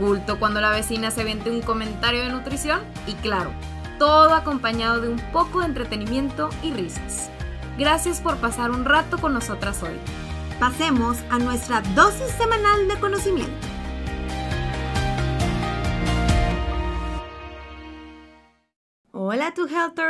culto cuando la vecina se vende un comentario de nutrición y claro, todo acompañado de un poco de entretenimiento y risas. Gracias por pasar un rato con nosotras hoy. Pasemos a nuestra dosis semanal de conocimiento. Hola, tu.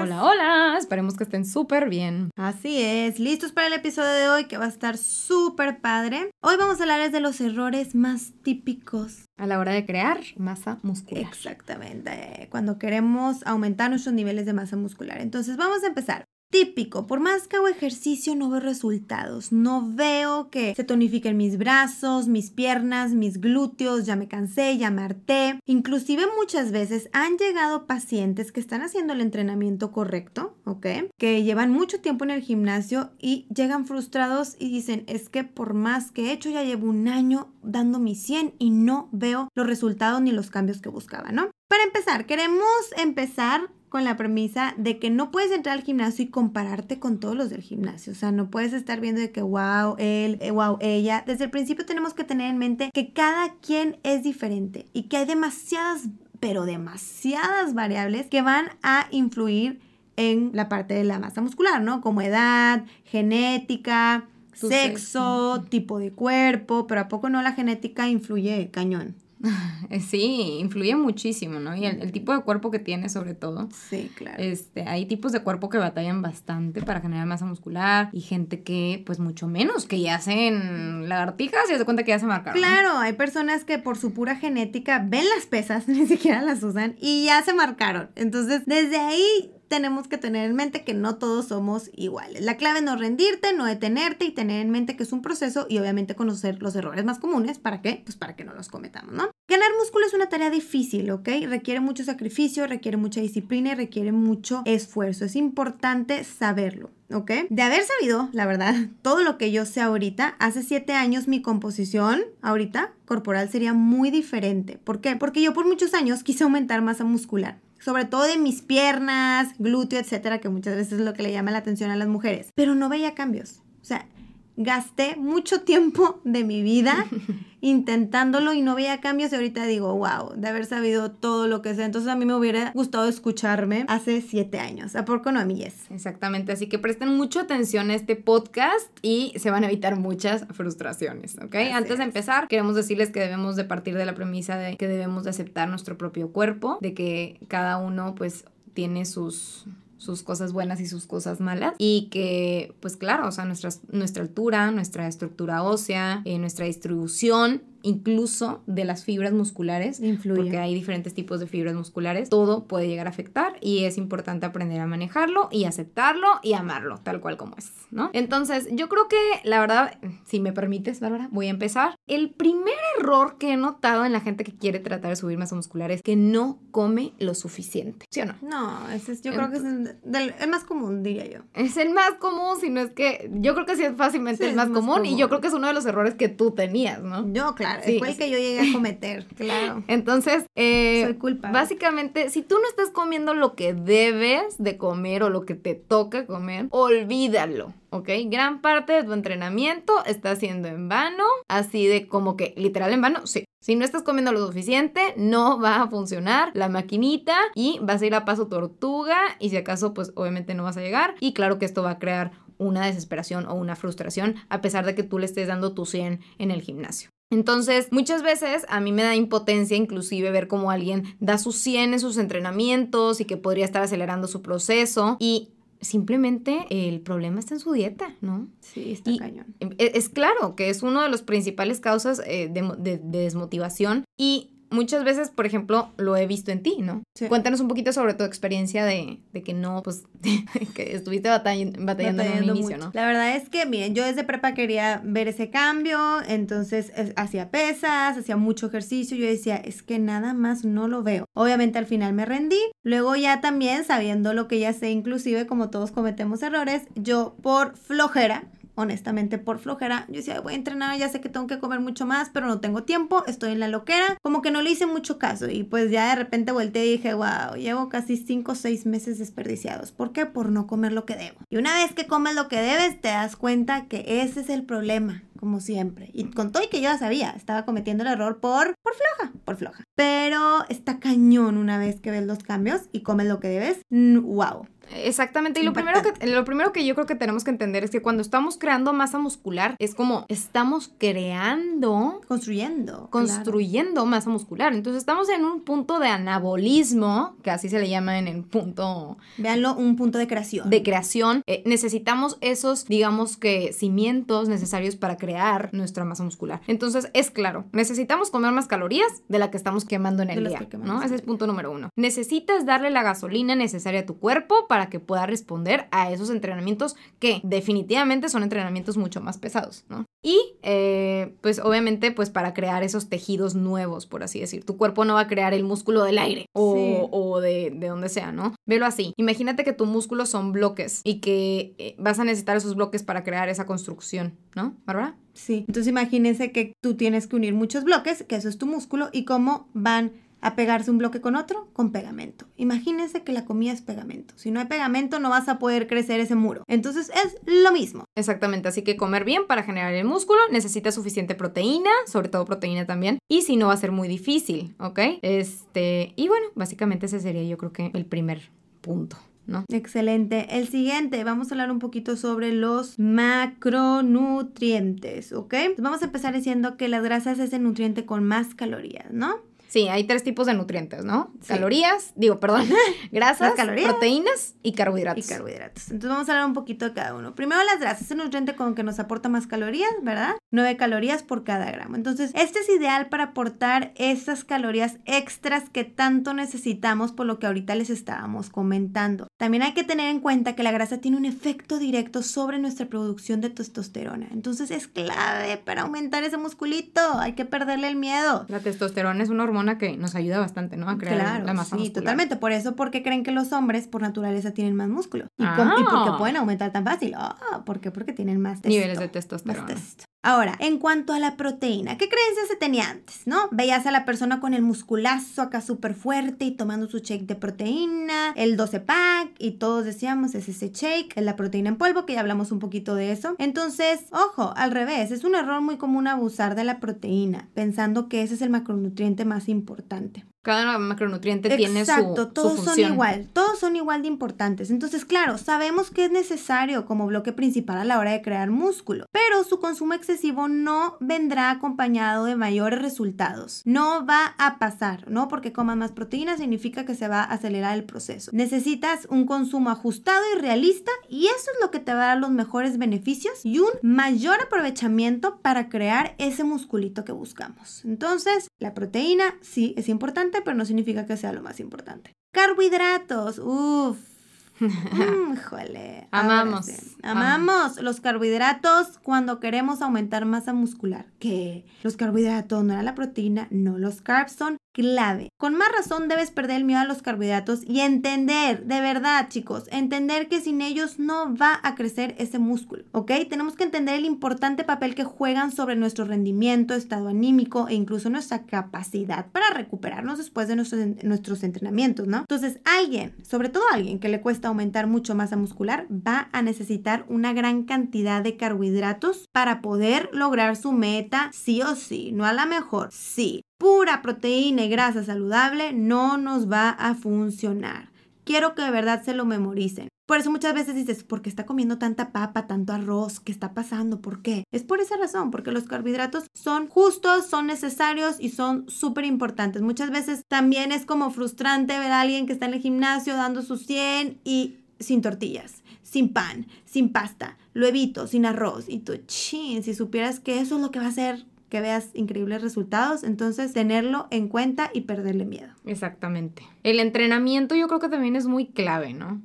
Hola, hola. Esperemos que estén súper bien. Así es. ¿Listos para el episodio de hoy que va a estar súper padre? Hoy vamos a hablar de los errores más típicos a la hora de crear masa muscular. Exactamente. Cuando queremos aumentar nuestros niveles de masa muscular. Entonces, vamos a empezar. Típico, por más que hago ejercicio no veo resultados, no veo que se tonifiquen mis brazos, mis piernas, mis glúteos, ya me cansé, ya me harté. Inclusive muchas veces han llegado pacientes que están haciendo el entrenamiento correcto, ¿ok? Que llevan mucho tiempo en el gimnasio y llegan frustrados y dicen, es que por más que he hecho, ya llevo un año dando mi 100 y no veo los resultados ni los cambios que buscaba, ¿no? Para empezar, queremos empezar con la premisa de que no puedes entrar al gimnasio y compararte con todos los del gimnasio. O sea, no puedes estar viendo de que wow, él, wow, eh, ella. Desde el principio tenemos que tener en mente que cada quien es diferente y que hay demasiadas, pero demasiadas variables que van a influir en la parte de la masa muscular, ¿no? Como edad, genética, sexo, tipo de cuerpo, pero ¿a poco no la genética influye cañón? Sí, influye muchísimo, ¿no? Y el, tipo de cuerpo que tiene sobre todo. Sí, claro. Este, hay tipos de cuerpo que batallan bastante para generar masa muscular y gente que, pues, mucho menos, que ya hacen lagartijas y se cuenta que ya se marcaron. Claro, hay personas que por su pura genética ven las pesas, ni siquiera las usan y ya se marcaron. Entonces, desde ahí tenemos que tener en mente que no todos somos iguales. La clave es no rendirte, no detenerte y tener en mente que es un proceso y obviamente conocer los errores más comunes. ¿Para qué? Pues para que no los cometamos, ¿no? Ganar músculo es una tarea difícil, ¿ok? Requiere mucho sacrificio, requiere mucha disciplina y requiere mucho esfuerzo. Es importante saberlo. ¿ok? De haber sabido, la verdad, todo lo que yo sé ahorita, hace siete años mi composición ahorita corporal sería muy diferente. ¿Por qué? Porque yo por muchos años quise aumentar masa muscular sobre todo de mis piernas, glúteo, etcétera, que muchas veces es lo que le llama la atención a las mujeres, pero no veía cambios. O sea, gasté mucho tiempo de mi vida intentándolo y no veía cambios y ahorita digo, wow, de haber sabido todo lo que sé. Entonces a mí me hubiera gustado escucharme hace siete años. ¿A poco no a mí es? Exactamente, así que presten mucha atención a este podcast y se van a evitar muchas frustraciones, ¿ok? Antes de empezar, queremos decirles que debemos de partir de la premisa de que debemos de aceptar nuestro propio cuerpo, de que cada uno pues tiene sus sus cosas buenas y sus cosas malas y que pues claro, o sea, nuestra, nuestra altura, nuestra estructura ósea, eh, nuestra distribución incluso de las fibras musculares, Influye. porque hay diferentes tipos de fibras musculares, todo puede llegar a afectar y es importante aprender a manejarlo y aceptarlo y amarlo, tal cual como es, ¿no? Entonces, yo creo que la verdad, si me permites, Bárbara, voy a empezar. El primer error que he notado en la gente que quiere tratar de subir masa muscular es que no come lo suficiente, ¿sí o no? No, ese es, yo creo que es el, más común, diría yo. Es el más común, si no es que yo creo que sí es fácilmente el más, común, y yo creo que es uno de los errores que tú tenías, ¿no? Yo, claro fue el que yo llegué a cometer, claro. Entonces, eh, soy culpa. Básicamente, si tú no estás comiendo lo que debes de comer o lo que te toca comer, olvídalo. ¿ok? Gran parte de tu entrenamiento está siendo en vano, así de como que literal en vano, sí. Si no estás comiendo lo suficiente, no va a funcionar la maquinita y vas a ir a paso tortuga y si acaso, pues obviamente no vas a llegar. Y claro que esto va a crear una desesperación o una frustración a pesar de que tú le estés dando tu 100 en el gimnasio. Entonces, muchas veces a mí me da impotencia inclusive ver cómo alguien da sus 100 en sus entrenamientos y que podría estar acelerando su proceso y simplemente el problema está en su dieta, ¿no? Sí, está cañón. E, es, claro que es una de las principales causas eh, de, de desmotivación y muchas veces, por ejemplo, lo he visto en ti, ¿no? Sí. Cuéntanos un poquito sobre tu experiencia de, de que no, pues, que estuviste batall- batallando, en un inicio, mucho. ¿no? La verdad es que, miren, yo desde prepa quería ver ese cambio, entonces es- hacía pesas, hacía mucho ejercicio, yo decía, es que nada más no lo veo. Obviamente al final me rendí, luego ya también sabiendo lo que ya sé, inclusive como todos cometemos errores, yo por flojera, honestamente por flojera, yo decía, voy a entrenar, ya sé que tengo que comer mucho más, pero no tengo tiempo, estoy en la loquera, como que no le hice mucho caso y pues ya de repente volteé y dije, wow, llevo casi 5 o 6 meses desperdiciados. ¿Por qué? Por no comer lo que debo. Y una vez que comes lo que debes, te das cuenta que ese es el problema, como siempre. Y con todo y que yo ya sabía, estaba cometiendo el error por, por floja, por floja. Pero está cañón una vez que ves los cambios y comes lo que debes. Wow. Exactamente, y lo primero, que, lo primero que yo creo que tenemos que entender es que cuando estamos creando masa muscular, es como estamos creando, Construyendo. construyendo masa muscular. Entonces estamos en un punto de anabolismo, que así se le llama en el punto. Véanlo, un punto de creación. de creación. Eh, necesitamos esos, digamos que, cimientos necesarios para crear nuestra masa muscular. Entonces, es claro, necesitamos comer más calorías de la que estamos quemando en el día, ¿no? Ese el es punto número uno. Necesitas darle la gasolina necesaria a tu cuerpo para que pueda responder a esos entrenamientos que definitivamente son entrenamientos mucho más pesados, ¿no? Y, eh, pues, obviamente, pues, para crear esos tejidos nuevos, por así decir. Tu cuerpo no va a crear el músculo del aire o, Sí. o de, de donde sea, ¿no? Velo así. Imagínate que tus músculos son bloques y que eh, vas a necesitar esos bloques para crear esa construcción, ¿no, Bárbara? Sí. Entonces imagínense que tú tienes que unir muchos bloques, que eso es tu músculo, y cómo van a pegarse un bloque con otro, con pegamento. Imagínense que la comida es pegamento. Si no hay pegamento, no vas a poder crecer ese muro. Entonces es lo mismo. Exactamente, así que comer bien para generar el músculo, necesitas suficiente proteína, sobre todo proteína también, y si no va a ser muy difícil, ¿ok? Este, y bueno, básicamente ese sería yo creo que el primer punto. ¿No? Excelente. El siguiente, vamos a hablar un poquito sobre los macronutrientes, ¿ok? Vamos a empezar diciendo que las grasas es el nutriente con más calorías, ¿no? Sí, hay tres tipos de nutrientes, ¿no? Sí. Calorías, digo, perdón, grasas, calorías. proteínas y carbohidratos. Y carbohidratos. Entonces vamos a hablar un poquito de cada uno. Primero las grasas, es el nutriente con que nos aporta más calorías, ¿verdad? 9 calorías por cada gramo. Entonces, este es ideal para aportar esas calorías extras que tanto necesitamos por lo que ahorita les estábamos comentando. También hay que tener en cuenta que la grasa tiene un efecto directo sobre nuestra producción de testosterona. Entonces, es clave para aumentar ese musculito. Hay que perderle el miedo. La testosterona es una hormona que nos ayuda bastante, ¿no? A crear Claro, la masa sí, muscular. totalmente. Por eso, porque creen que los hombres por naturaleza tienen más músculo? ¿Y, cómo- y por qué Ah. pueden aumentar tan fácil? Ah, ¿por qué? Porque tienen más testo, Niveles de más testosterona. testo. Ahora, en cuanto a la proteína, ¿qué creencias se tenía antes, no? Veías a la persona con el musculazo acá súper fuerte y tomando su shake de proteína, el 12 pack, y todos decíamos, es ese shake, es la proteína en polvo, que ya hablamos un poquito de eso. Entonces, ojo, al revés, es un error muy común abusar de la proteína, pensando que ese es el macronutriente más importante. Cada macronutriente tiene su, Exacto, su todos son igual, todos son igual de importantes. Entonces, claro, sabemos que es necesario como bloque principal a la hora de crear músculo, pero su consumo excesivo no vendrá acompañado de mayores resultados. No va a pasar, ¿no? Porque comas más proteína significa que se va a acelerar el proceso. Necesitas un consumo ajustado y realista y eso es lo que te va a dar los mejores beneficios y un mayor aprovechamiento para crear ese musculito que buscamos. Entonces, la proteína sí es importante, pero no significa que sea lo más importante. Carbohidratos, uff. Mm, ahora Amamos, sí. Amamos los carbohidratos cuando queremos aumentar masa muscular. Que los carbohidratos no era la proteína, no los carbs son clave. Con más razón debes perder el miedo a los carbohidratos y entender, de verdad chicos, entender que sin ellos no va a crecer ese músculo, ¿ok? Tenemos que entender el importante papel que juegan sobre nuestro rendimiento, estado anímico e incluso nuestra capacidad para recuperarnos después de nuestros, entrenamientos, ¿no? Entonces, alguien, sobre todo alguien que le cuesta aumentar mucho masa muscular, va a necesitar una gran cantidad de carbohidratos para poder lograr su meta sí o sí, no a la mejor, sí. Pura proteína y grasa saludable no nos va a funcionar. Quiero que de verdad se lo memoricen. Por eso muchas veces dices, ¿por qué está comiendo tanta papa, tanto arroz? ¿Qué está pasando? ¿Por qué? Es por esa razón, porque los carbohidratos son justos, son necesarios y son súper importantes. Muchas veces también es como frustrante ver a alguien que está en el gimnasio dando su 100 y sin tortillas, sin pan, sin pasta, lo evito, sin arroz. Y tú, chin, si supieras que eso es lo que va a hacer que veas increíbles resultados. Entonces, tenerlo en cuenta y perderle miedo. Exactamente. El entrenamiento yo creo que también es muy clave, ¿no?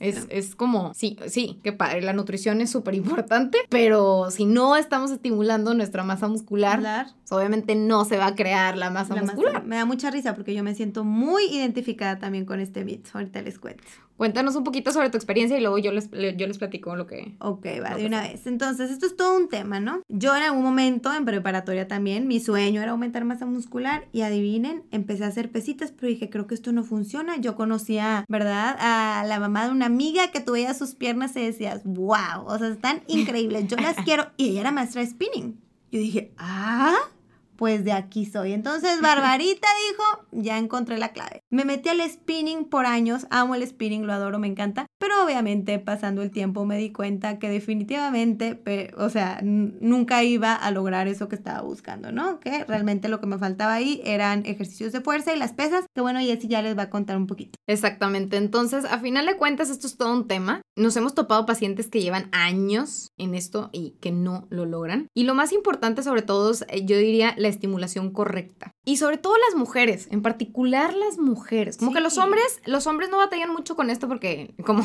Es, es, como, sí, sí, qué padre, la nutrición es súper importante, pero si no estamos estimulando nuestra masa muscular, pues, obviamente no se va a crear la masa muscular. me da mucha risa porque yo me siento muy identificada también con este mito, ahorita les cuento. Cuéntanos un poquito sobre tu experiencia y luego yo les, yo les platico lo que... Ok, va, de una vez. Entonces, esto es todo un tema, ¿no? Yo en algún momento, en preparatoria también, mi sueño era aumentar masa muscular y adivinen, empecé a hacer pesitas, pero dije, creo que esto no funciona. Yo conocía, ¿verdad? A la mamá de una amiga que tuviera sus piernas y decías, wow, o sea, están increíbles, yo las quiero. Y ella era maestra de spinning. Yo dije, ah, pues de aquí soy. Entonces, Barbarita dijo, ya encontré la clave. Me metí al spinning por años, amo el spinning, lo adoro, me encanta, pero obviamente pasando el tiempo me di cuenta que definitivamente, o sea, nunca iba a lograr eso que estaba buscando, ¿no? Que realmente lo que me faltaba ahí eran ejercicios de fuerza y las pesas, que bueno, Jessy ya les va a contar un poquito. Exactamente, entonces, a final de cuentas, esto es todo un tema. Nos hemos topado pacientes que llevan años en esto y que no lo logran. Y lo más importante sobre todo, eh, yo diría, la estimulación correcta. Y sobre todo las mujeres, en particular las mujeres. Como que los hombres, los hombres no batallan mucho con esto porque como,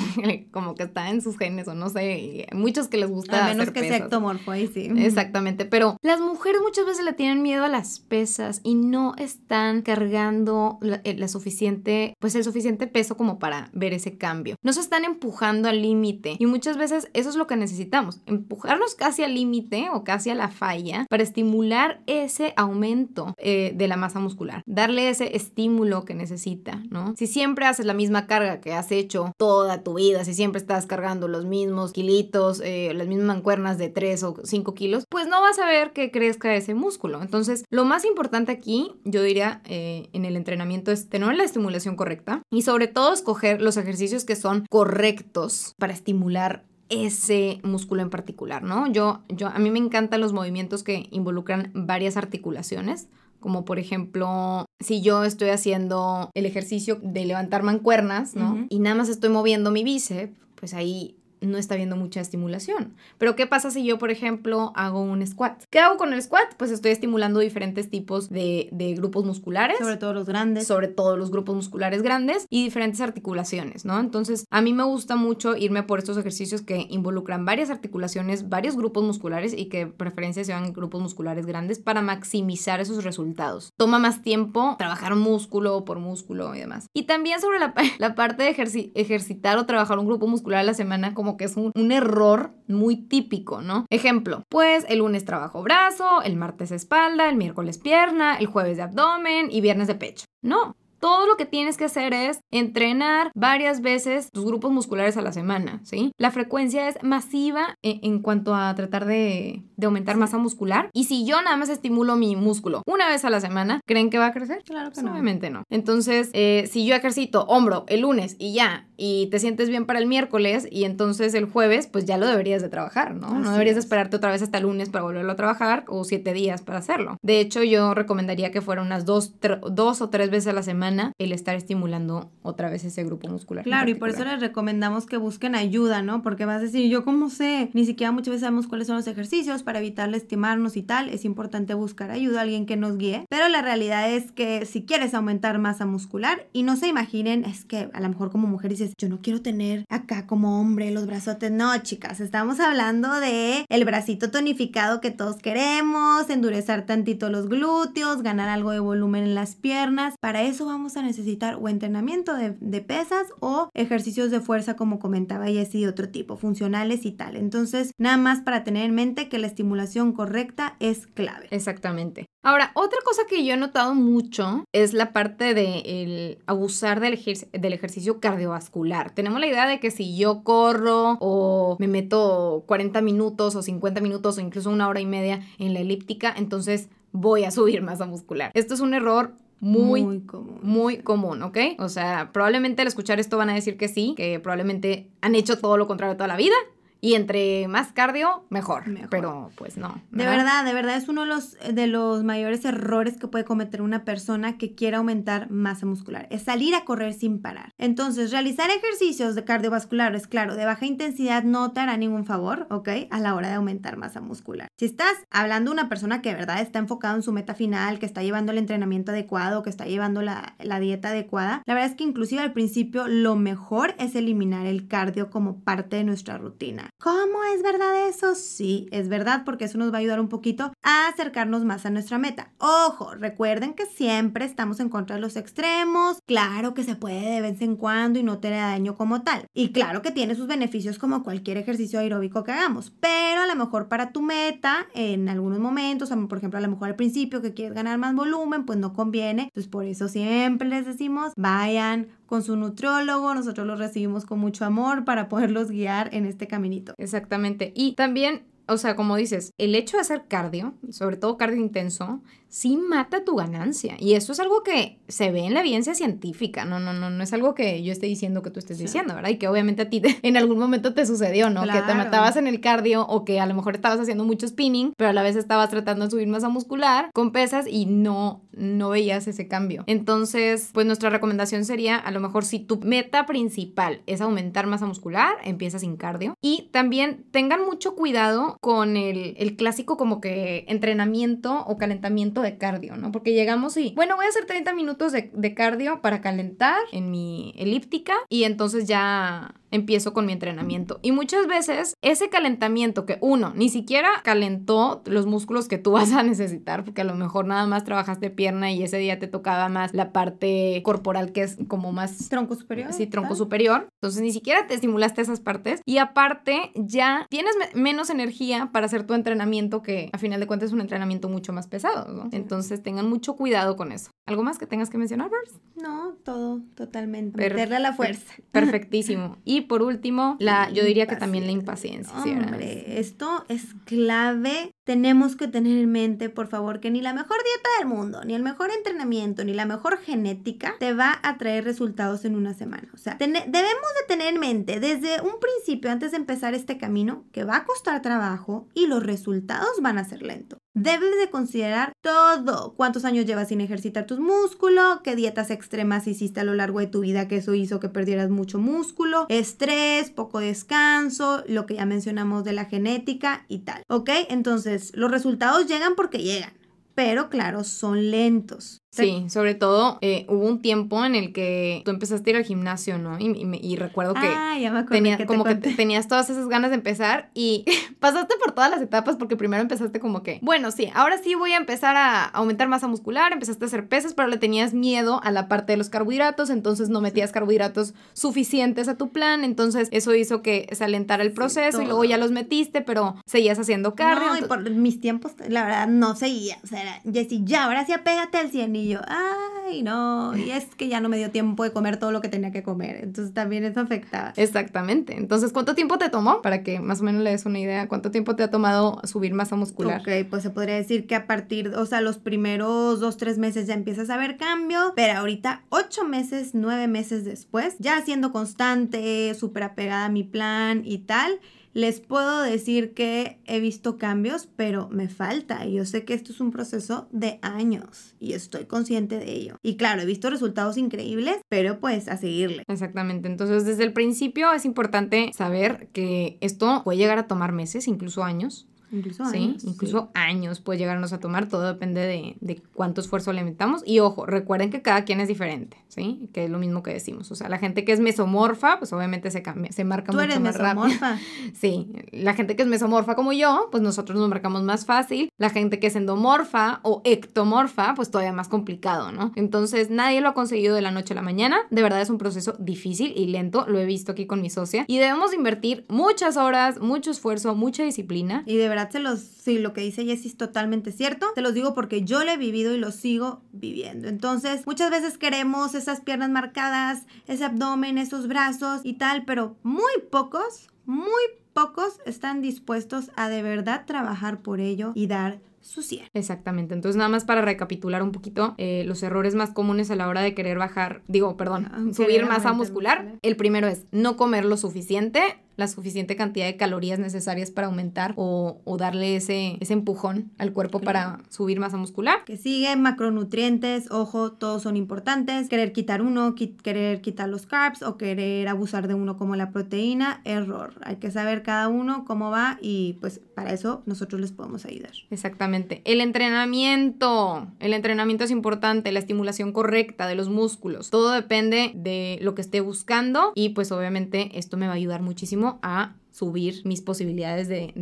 como que está en sus genes o no sé, muchos que les gusta. A menos que sea ectomorfo ahí sí. Exactamente, pero las mujeres muchas veces le tienen miedo a las pesas y no están cargando la, eh, la suficiente, pues el suficiente peso como para ver ese cambio. No se están empujando al límite y muchas veces eso es lo que necesitamos, empujarnos casi al límite o casi a la falla para estimular ese aumento eh, de la masa muscular, darle ese estímulo que necesita, ¿no? Si siempre haces la misma carga que has hecho toda tu vida, si siempre estás cargando los mismos kilitos, eh, las mismas mancuernas de 3 o 5 kilos, pues no vas a ver que crezca ese músculo. Entonces, lo más importante aquí, yo diría, eh, en el entrenamiento es tener la estimulación correcta y sobre todo escoger los ejercicios que son correctos para estimular ese músculo en particular, ¿no? Yo, yo, a mí me encantan los movimientos que involucran varias articulaciones, como por ejemplo, si yo estoy haciendo el ejercicio de levantar mancuernas, ¿no? Y nada más estoy moviendo mi bíceps, pues ahí no está viendo mucha estimulación. Pero ¿qué pasa si yo, por ejemplo, hago un squat? ¿Qué hago con el squat? Pues estoy estimulando diferentes tipos de, grupos musculares. Sobre todo los grandes. Sobre todo los grupos musculares grandes y diferentes articulaciones, ¿no? Entonces, a mí me gusta mucho irme por estos ejercicios que involucran varias articulaciones, varios grupos musculares y que preferencia sean grupos musculares grandes para maximizar esos resultados. Toma más tiempo trabajar músculo por músculo y demás. Y también sobre la, la parte de ejercitar o trabajar un grupo muscular a la semana, como que es un, error muy típico, ¿no? Ejemplo, pues el lunes trabajo brazo, el martes espalda, el miércoles pierna, el jueves de abdomen y viernes de pecho. No, todo lo que tienes que hacer es entrenar varias veces tus grupos musculares a la semana, ¿sí? La frecuencia es masiva en, cuanto a tratar de, aumentar masa muscular. Y si yo nada más estimulo mi músculo una vez a la semana, ¿creen que va a crecer? Claro que no. Obviamente no. Entonces, eh, si yo ejercito hombro el lunes y ya, y te sientes bien para el miércoles, y entonces el jueves, pues ya lo deberías de trabajar, ¿no? no deberías esperarte otra vez hasta el lunes para volverlo a trabajar o siete días para hacerlo. De hecho, yo recomendaría que fuera unas dos, dos o tres veces a la semana el estar estimulando otra vez ese grupo muscular. Claro, y por eso les recomendamos que busquen ayuda, ¿no? Porque vas a decir, yo cómo sé, ni siquiera muchas veces sabemos cuáles son los ejercicios para evitar lastimarnos y tal, es importante buscar ayuda, alguien que nos guíe, pero la realidad es que si quieres aumentar masa muscular y no se imaginen, es que a lo mejor como mujer dices, yo no quiero tener acá como hombre los brazotes, no, chicas, estamos hablando de el bracito tonificado que todos queremos, endurecer tantito los glúteos, ganar algo de volumen en las piernas, para eso vamos vamos a necesitar o entrenamiento de, pesas o ejercicios de fuerza como comentaba Jessie de otro tipo, funcionales y tal. Entonces, nada más para tener en mente que la estimulación correcta es clave. Exactamente. Ahora, otra cosa que yo he notado mucho es la parte de el abusar del, del ejercicio cardiovascular. Tenemos la idea de que si yo corro o me meto 40 minutos o 50 minutos o incluso una hora y media en la elíptica, entonces voy a subir masa muscular. Esto es un error muy, muy común. Muy común, ¿ok? O sea, probablemente al escuchar esto van a decir que sí, que probablemente han hecho todo lo contrario toda la vida Y entre más cardio, mejor. Mejor. Pero pues no. De verdad, de verdad es uno de los, de los mayores errores que puede cometer una persona que quiera aumentar masa muscular. Es salir a correr sin parar. Entonces, realizar ejercicios de cardiovasculares, claro, de baja intensidad no te hará ningún favor, ¿ok? A la hora de aumentar masa muscular. Si estás hablando de una persona que de verdad está enfocada en su meta final, que está llevando el entrenamiento adecuado, que está llevando la, la dieta adecuada, la verdad es que inclusive al principio lo mejor es eliminar el cardio como parte de nuestra rutina. ¿Cómo es verdad eso? Sí, es verdad porque eso nos va a ayudar un poquito acercarnos más a nuestra meta. Ojo, recuerden que siempre estamos en contra de los extremos. Claro que se puede de vez en cuando y no te da daño como tal. Y claro que tiene sus beneficios como cualquier ejercicio aeróbico que hagamos. Pero a lo mejor para tu meta, en algunos momentos, por ejemplo, a lo mejor al principio que quieres ganar más volumen, pues no conviene. Entonces por eso siempre les decimos, vayan con su nutriólogo, nosotros los recibimos con mucho amor para poderlos guiar en este caminito. Exactamente. Y también o sea, como dices, el hecho de hacer cardio, sobre todo cardio intenso, sí mata tu ganancia. Y eso es algo que se ve en la evidencia científica. No, no, no, no es algo que yo esté diciendo que tú estés diciendo, ¿verdad? Y que obviamente a ti en algún momento te sucedió, ¿no? Que te matabas en el cardio o que a lo mejor estabas haciendo mucho spinning, pero a la vez estabas tratando de subir masa muscular con pesas y no, no veías ese cambio. Entonces, pues nuestra recomendación sería, a lo mejor si tu meta principal es aumentar masa muscular, empieza sin cardio. Y también tengan mucho cuidado con el, el clásico como que entrenamiento o calentamiento de cardio, ¿no? Porque llegamos y, bueno, voy a hacer 30 minutos de, de cardio para calentar en mi elíptica y entonces ya empiezo con mi entrenamiento. Y muchas veces ese calentamiento que uno ni siquiera calentó los músculos que tú vas a necesitar, porque a lo mejor nada más trabajaste pierna y ese día te tocaba más la parte corporal que es como más... Tronco superior. Sí, tronco superior. Entonces ni siquiera te estimulaste esas partes y aparte ya tienes menos energía para hacer tu entrenamiento que a final de cuentas es un entrenamiento mucho más pesado, ¿no? Entonces tengan mucho cuidado con eso. ¿Algo más que tengas que mencionar, Bers? No, todo, totalmente. Meterle a la fuerza. Perfectísimo. Y por último, la, yo diría que también la impaciencia. Hombre, esto es clave. Tenemos que tener en mente, por favor, que ni la mejor dieta del mundo, ni el mejor entrenamiento, ni la mejor genética te va a traer resultados en una semana. O sea, debemos de tener en mente desde un principio, antes de empezar este camino, que va a costar trabajo y los resultados van a ser lentos. Debes de considerar todo. ¿Cuántos años llevas sin ejercitar tus músculos? ¿Qué dietas extremas hiciste a lo largo de tu vida que eso hizo que perdieras mucho músculo? Estrés, poco descanso, lo que ya mencionamos de la genética y tal. ¿Ok? Entonces, los resultados llegan porque llegan. Pero claro, son lentos. Sí, sobre todo eh, hubo un tiempo en el que tú empezaste a ir al gimnasio, ¿no? Y, recuerdo que, ah, ya me tenía, como que tenías todas esas ganas de empezar y pasaste por todas las etapas porque primero empezaste como que, bueno, sí, ahora sí voy a empezar a aumentar masa muscular, empezaste a hacer pesas, pero le tenías miedo a la parte de los carbohidratos, entonces no metías carbohidratos suficientes a tu plan, entonces eso hizo que se alentara el proceso y luego ya los metiste, pero seguías haciendo cardio. No, y por mis tiempos, la verdad, no seguía, o sea, Jessy, ya, ahora sí apégate al 100 y yo, ay, no, y es que ya no me dio tiempo de comer todo lo que tenía que comer. Entonces también eso afectaba. Exactamente. Entonces, ¿cuánto tiempo te tomó? Para que más o menos le des una idea, ¿cuánto tiempo te ha tomado subir masa muscular? Ok, pues se podría decir que a partir, o sea, los primeros dos, tres meses ya empiezas a ver cambio, pero ahorita ocho meses, nueve meses después, ya siendo constante, súper apegada a mi plan y tal, les puedo decir que he visto cambios, pero me falta. Y yo sé que esto es un proceso de años y estoy consciente de ello. Y claro, he visto resultados increíbles, pero pues a seguirle. Exactamente. Entonces, desde el principio es importante saber que esto puede llegar a tomar meses, incluso años. Incluso años. incluso años puede llegarnos a tomar, todo depende de, de, cuánto esfuerzo le metamos. Y ojo, recuerden que cada quien es diferente, ¿sí? Que es lo mismo que decimos. O sea, la gente que es mesomorfa, pues obviamente se cambia, se marca mucho eres más mesomorfa? Sí, la gente que es mesomorfa como yo, pues nosotros nos marcamos más fácil. La gente que es endomorfa o ectomorfa, pues todavía más complicado, ¿no? Entonces, nadie lo ha conseguido de la noche a la mañana. De verdad es un proceso difícil y lento, lo he visto aquí con mi socia. Y debemos invertir muchas horas, mucho esfuerzo, mucha disciplina. Y de verdad se los, sí, lo que dice Jessie es totalmente cierto. Se los digo porque yo lo he vivido y lo sigo viviendo. Entonces, muchas veces queremos esas piernas marcadas, ese abdomen, esos brazos y tal, pero muy pocos, muy pocos están dispuestos a de verdad trabajar por ello y dar su 100. Exactamente. Entonces, nada más para recapitular un poquito, eh, los errores más comunes a la hora de querer bajar, digo, perdón, subir masa muscular. El primero es no comer lo suficiente la suficiente cantidad de calorías necesarias para aumentar o, darle ese, ese empujón al cuerpo para subir masa muscular. Que sigue macronutrientes, ojo, todos son importantes. Querer quitar uno, querer quitar los carbs o querer abusar de uno como la proteína, error. Hay que saber cada uno cómo va y pues para eso nosotros les podemos ayudar. Exactamente. El entrenamiento. El entrenamiento es importante, la estimulación correcta de los músculos. Todo depende de lo que esté buscando y pues obviamente esto me va a ayudar muchísimo a subir mis posibilidades de,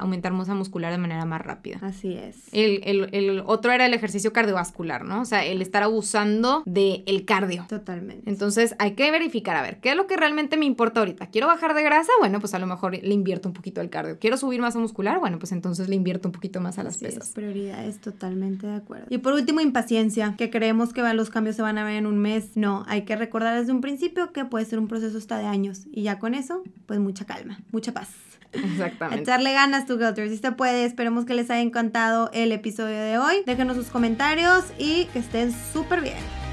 aumentar masa muscular de manera más rápida. Así es. El, otro era el ejercicio cardiovascular, ¿no? O sea, el estar abusando del el cardio. Totalmente. Entonces hay que verificar, a ver, ¿qué es lo que realmente me importa ahorita? ¿Quiero bajar de grasa? Bueno, pues a lo mejor le invierto un poquito al cardio. ¿Quiero subir masa muscular? Bueno, pues entonces le invierto un poquito más a las Así pesas. Es, prioridades, totalmente de acuerdo. Y por último, impaciencia, que creemos que los cambios se van a ver en un mes. No, hay que recordar desde un principio que puede ser un proceso hasta de años. Y ya con eso, pues mucha calma, mucha paz. Exactamente. Echarle ganas, tu Guilters. Si se puede, esperemos que les haya encantado el episodio de hoy. Déjenos sus comentarios y que estén súper bien.